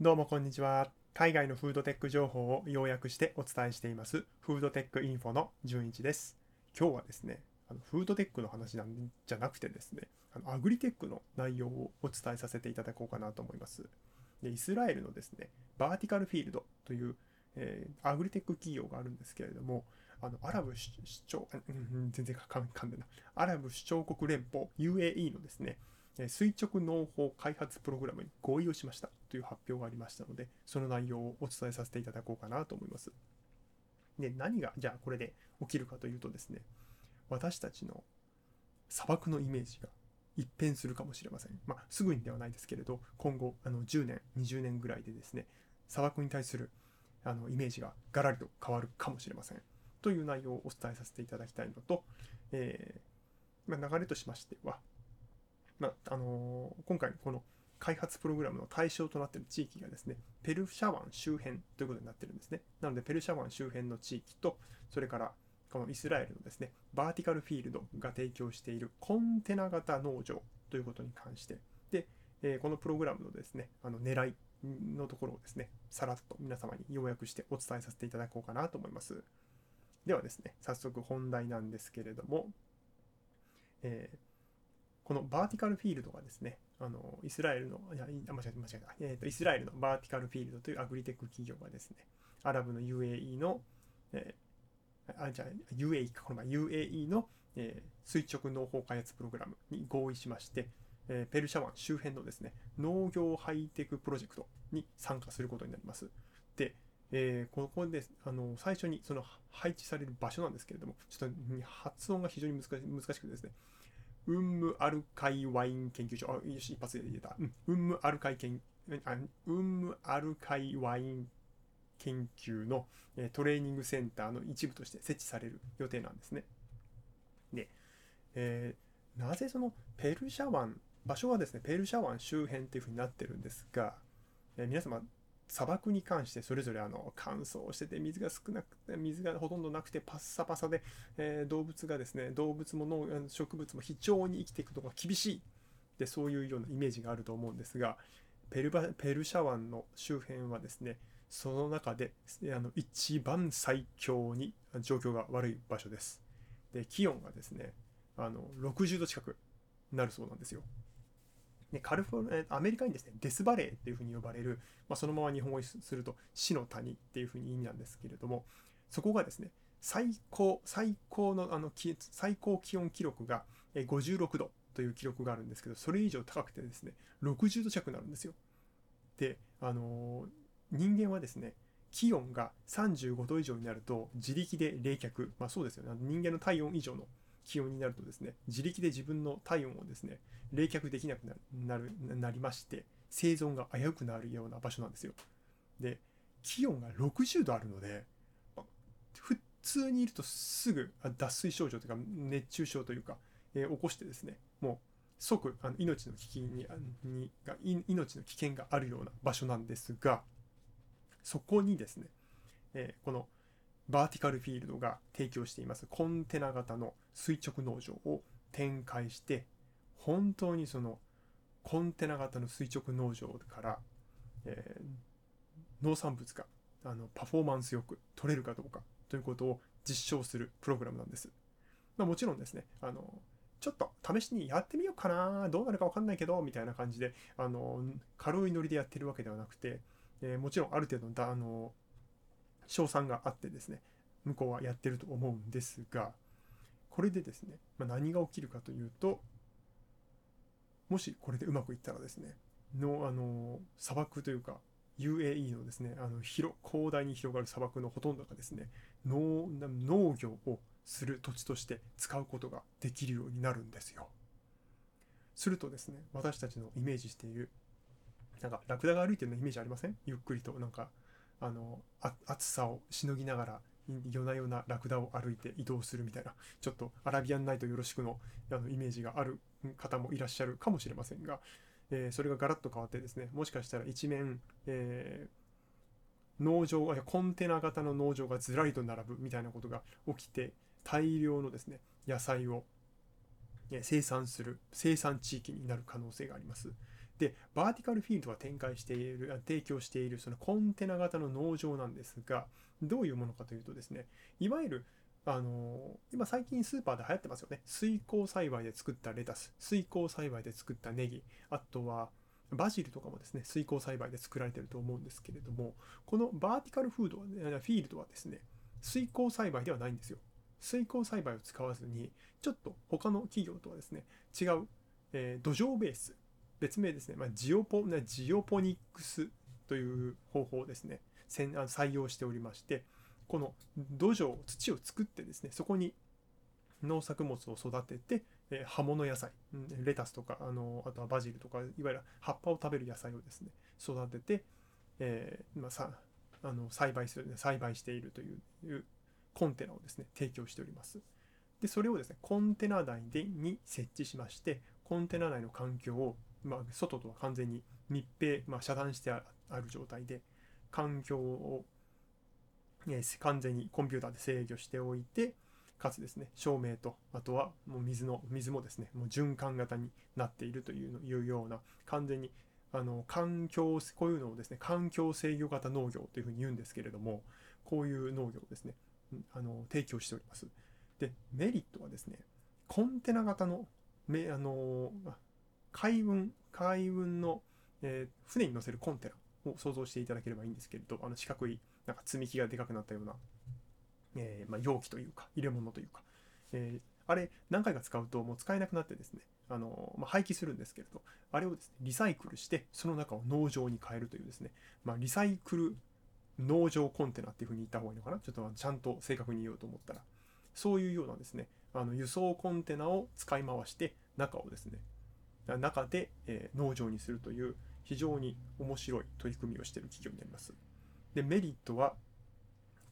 どうもこんにちは。海外のフードテック情報を要約してお伝えしています、フードテックインフォの順一です。今日はですね、あのフードテックの話なんじゃなくてですね、あのアグリテックの内容をお伝えさせていただこうかなと思います。でイスラエルのですね、バーティカルフィールドという、えー、アグリテック企業があるんですけれども、あのアラブ首長、全然かかんでな、アラブ首長国連邦 UAE のですね、垂直農法開発プログラムに合意をしましたという発表がありましたので、その内容をお伝えさせていただこうかなと思います。で、何がじゃあこれで起きるかというとですね、私たちの砂漠のイメージが一変するかもしれません。まあ、すぐにではないですけれど、今後あの10年、20年ぐらいでですね、砂漠に対するあのイメージがガラリと変わるかもしれません。という内容をお伝えさせていただきたいのと、えー、まあ、流れとしましては、まあ、のー、今回この開発プログラムの対象となっている地域がですね、ペルシャ湾周辺ということになってるんですね。なので、ペルシャ湾周辺の地域と、それからこのイスラエルのですね、バーティカルフィールドが提供しているコンテナ型農場ということに関して、で、えー、このプログラムのですね、あの狙いのところをですね、さらっと皆様に要約してお伝えさせていただこうかなと思います。ではですね、早速本題なんですけれども、えーこのバーティカルフィールドがですね、あのイスラエルの、いや、間違えた、間違えた、えーと、イスラエルのバーティカルフィールドというアグリテック企業がですね、アラブの UAE の、えー、あ、じゃあ UAE か、この前 UAE の、えー、垂直農法開発プログラムに合意しまして、えー、ペルシャ湾周辺のですね、農業ハイテクプロジェクトに参加することになります。で、えー、ここであの最初にその配置される場所なんですけれども、ちょっと発音が非常に難し難しくてですね、ウンムアルカイワイン研究所。あ、よし、一発で言えた。うん、ウンムアルカイ研、あウンムアルカイワイン研究の、えトレーニングセンターの一部として設置される予定なんですね。で、えー、なぜそのペルシャ湾、場所はですね、ペルシャ湾周辺っていうふうになってるんですが、えー、皆様、砂漠に関してそれぞれあの乾燥してて水が少なくて水がほとんどなくてパッサパサで、え、動物がですね動物も農植物も非常に生きていくのが厳しいでそういうようなイメージがあると思うんですがペルバペルシャ湾の周辺はですねその中であの一番最強に状況が悪い場所です。で気温がですねあの60度近くなるそうなんですよ。ね、カルフォルアメリカにですね、デスバレーっていうふうに呼ばれる、まあ、そのまま日本語にすると死の谷っていうふうに意味なんですけれども、そこがですね、最高、最高のあの最高気温記録が56度という記録があるんですけど、それ以上高くてですね、60度近くなるんですよ。で、あのー、人間はですね、気温が35度以上になると自力で冷却、まあそうですよね、人間の体温以上の気温になるとですね、自力で自分の体温をですね、冷却できなくなるなりまして、生存が危うくなるような場所なんですよ。で、気温が60度あるので、普通にいるとすぐ脱水症状というか熱中症というか、えー、起こしてですね、もう即あの命の危機ににが命の危険があるような場所なんですが、そこにですね、えー、このバーティカルフィールドが提供していますコンテナ型の垂直農場を展開して本当にそのコンテナ型の垂直農場から、えー、農産物があのパフォーマンスよく取れるかどうかということを実証するプログラムなんです。まあ、もちろんですねあのちょっと試しにやってみようかなどうなるか分かんないけどみたいな感じであの軽いノリでやってるわけではなくて、えー、もちろんある程度のあの賞賛があってですね、向こうはやってると思うんですが、これでですね、まあ、何が起きるかというと、もしこれでうまくいったらですね、のあの砂漠というか、UAE のですね、あの広広大に広がる砂漠のほとんどがですね、農農業をする土地として使うことができるようになるんですよ。するとですね、私たちのイメージしている、なんかラクダが歩いてるのイメージありません？ゆっくりとなんかあのあ暑さをしのぎながら夜な夜なラクダを歩いて移動するみたいな ちょっとアラビアンナイトよろしくのあのイメージがある方もいらっしゃるかもしれませんが、えー、それがガラッと変わってですねもしかしたら一面、えー、農場コンテナ型の農場がずらりと並ぶみたいなことが起きて大量のですね野菜を生産する生産地域になる可能性があります。でバーティカルフィールドが展開している提供しているそのコンテナ型の農場なんですがどういうものかというとですねいわゆるあの今最近スーパーで流行ってますよね。水耕栽培で作ったレタス水耕栽培で作ったネギあとはバジルとかもですね水耕栽培で作られてると思うんですけれどもこのバーティカルフードは、フィールドはですね水耕栽培ではないんですよ。水耕栽培を使わずにちょっと他の企業とはですね違う、えー、土壌ベース別名ですね、まあ、ジオポジオポニックスという方法をですね。採用しておりましてこの土壌土を作ってですねそこに農作物を育てて、えー、葉物野菜レタスとかあのあとはバジルとかいわゆる葉っぱを食べる野菜をですね育てて、えー、まあ、さあの栽培する栽培しているというコンテナをですね提供しております。でそれをですねコンテナ内でに設置しましてコンテナ内の環境を、まあ、外とは完全に密閉、まあ、遮断してある状態で環境をえ完全にコンピューターで制御しておいて、かつですね、照明と、あとはもう水の、水もですね、もう循環型になっているといういうような、完全にあの環境、こういうのをですね、環境制御型農業というふうに言うんですけれども、こういう農業をですね、あの提供しております。で、メリットはですね、コンテナ型の、めあの海運、海運の、えー、船に乗せるコンテナを想像していただければいいんですけれど、あの四角いなんか積み木がでかくなったような、えー、まあ、容器というか入れ物というか、え、あれ何回か使うともう使えなくなってですねあの、まあ、廃棄するんですけれどあれをですねリサイクルしてその中を農場に変えるというですね、まあ、リサイクル農場コンテナっていうふうに言った方がいいのかな？ちょっとちゃんと正確に言おうと思ったら。そういうようなですねあの輸送コンテナを使い回して中をですね中で、え、農場にするという非常に面白い取り組みをしている企業になります。で、メリットは、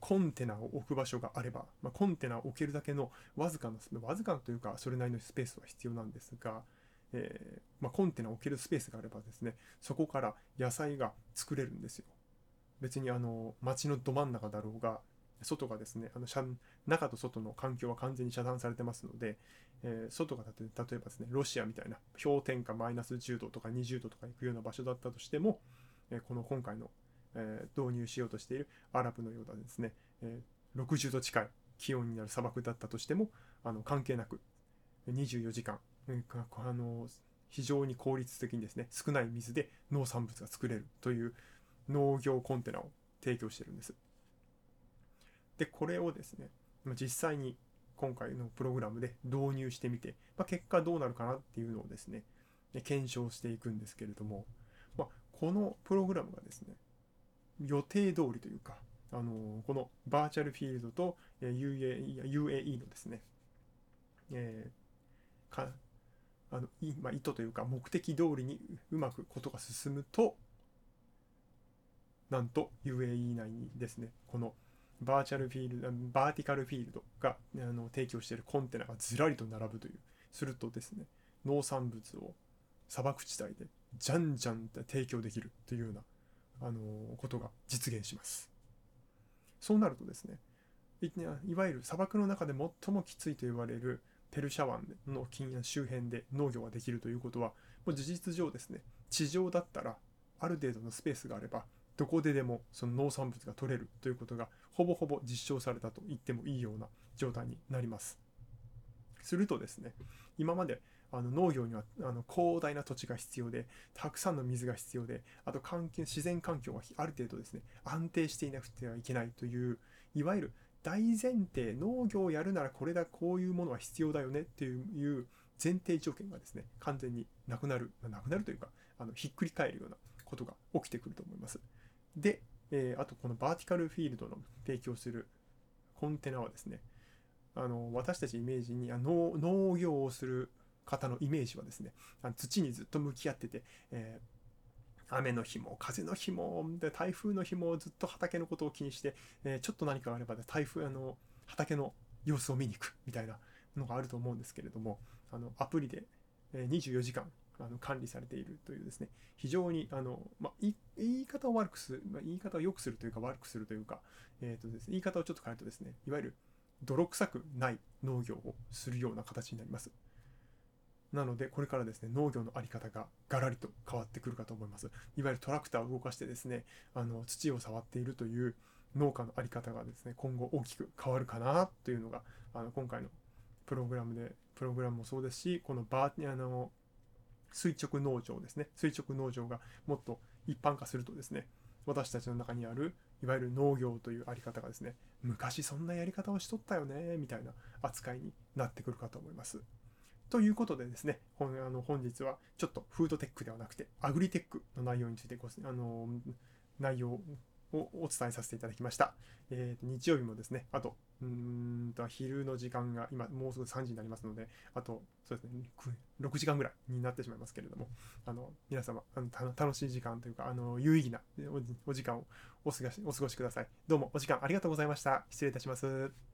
コンテナを置く場所があれば、まあ、コンテナを置けるだけのわずかな、わずかというか、それなりのスペースは必要なんですが、えー、まあ、コンテナを置けるスペースがあればですね、そこから野菜が作れるんですよ。別にあの、街のど真ん中だろうが、外がですね、あの中と外の環境は完全に遮断されてますので、えー、外が例えばですね、ロシアみたいな氷点下マイナス10度とか20度とか行くような場所だったとしても、えー、この今回のえー、導入しようとしているアラブのようなですね、えー、60度近い気温になる砂漠だったとしてもあの関係なく24時間、あの非常に効率的にですね少ない水で農産物が作れるという農業コンテナを提供してるんです。でこれをですね実際に今回のプログラムで導入してみて、まあ、結果どうなるかなっていうのをですね検証していくんですけれども、まあ、このプログラムがですね予定通りというか、あのこのバーチャルフィールドと UAE, UAE のですね、えー、かあのまあ、意図というか目的通りにうまくことが進むとなんと UAE 内にですねこのバーチャルフィールドバーティカルフィールドがあの提供しているコンテナがずらりと並ぶというするとですね農産物を砂漠地帯でじゃんじゃんと提供できるというようなあのことが実現します。そうなるとですねいわゆる砂漠の中で最もきついと言われるペルシャ湾の近や周辺で農業ができるということはもう事実上ですね地上だったらある程度のスペースがあればどこででもその農産物が取れるということがほぼほぼ実証されたと言ってもいいような状態になります。するとですね今まであの農業にはあの広大な土地が必要でたくさんの水が必要であと環境自然環境がある程度ですね安定していなくてはいけないといういわゆる大前提農業をやるならこれだこういうものは必要だよねっていう前提条件がですね完全になくなるなくなるというかあのひっくり返るようなことが起きてくると思いますで、えー、あとこのバーティカルフィールドの提供するコンテナはですねあの私たちイメージにあ農農業をする方のイメージはですね、あの土にずっと向き合ってて、えー、雨の日も風の日もで台風の日もずっと畑のことを気にして、えー、ちょっと何かあれば、台風あの畑の様子を見に行くみたいなのがあると思うんですけれどもあのアプリで24時間あの管理されているというですね非常にあの、まあ、言い方を悪くする、まあ、言い方を良くするというか悪くするというか、えーとですね、言い方をちょっと変えるとですねいわゆる泥臭くない農業をするような形になります。なのでこれからですね農業の在り方がガラリと変わってくるかと思いますいわゆるトラクターを動かしてですねあの土を触っているという農家の在り方がですね今後大きく変わるかなというのがあの今回のプログラムでプログラムもそうですしこのバーあの垂直農場ですね垂直農場がもっと一般化するとですね私たちの中にあるいわゆる農業というあり方がですね昔そんなやり方をしとったよねみたいな扱いになってくるかと思います。ということでですね、本あの本日はちょっとフードテックではなくてアグリテックの内容についてごあの内容をお伝えさせていただきました。えー、日曜日もですね、あと、うんと昼の時間が今もうすぐ3時になりますので、あと、そうですね、6時間ぐらいになってしまいますけれども、あの皆様あの楽しい時間というか、あの有意義なお時間をお過ごしお過ごしください。どうもお時間ありがとうございました。失礼いたします。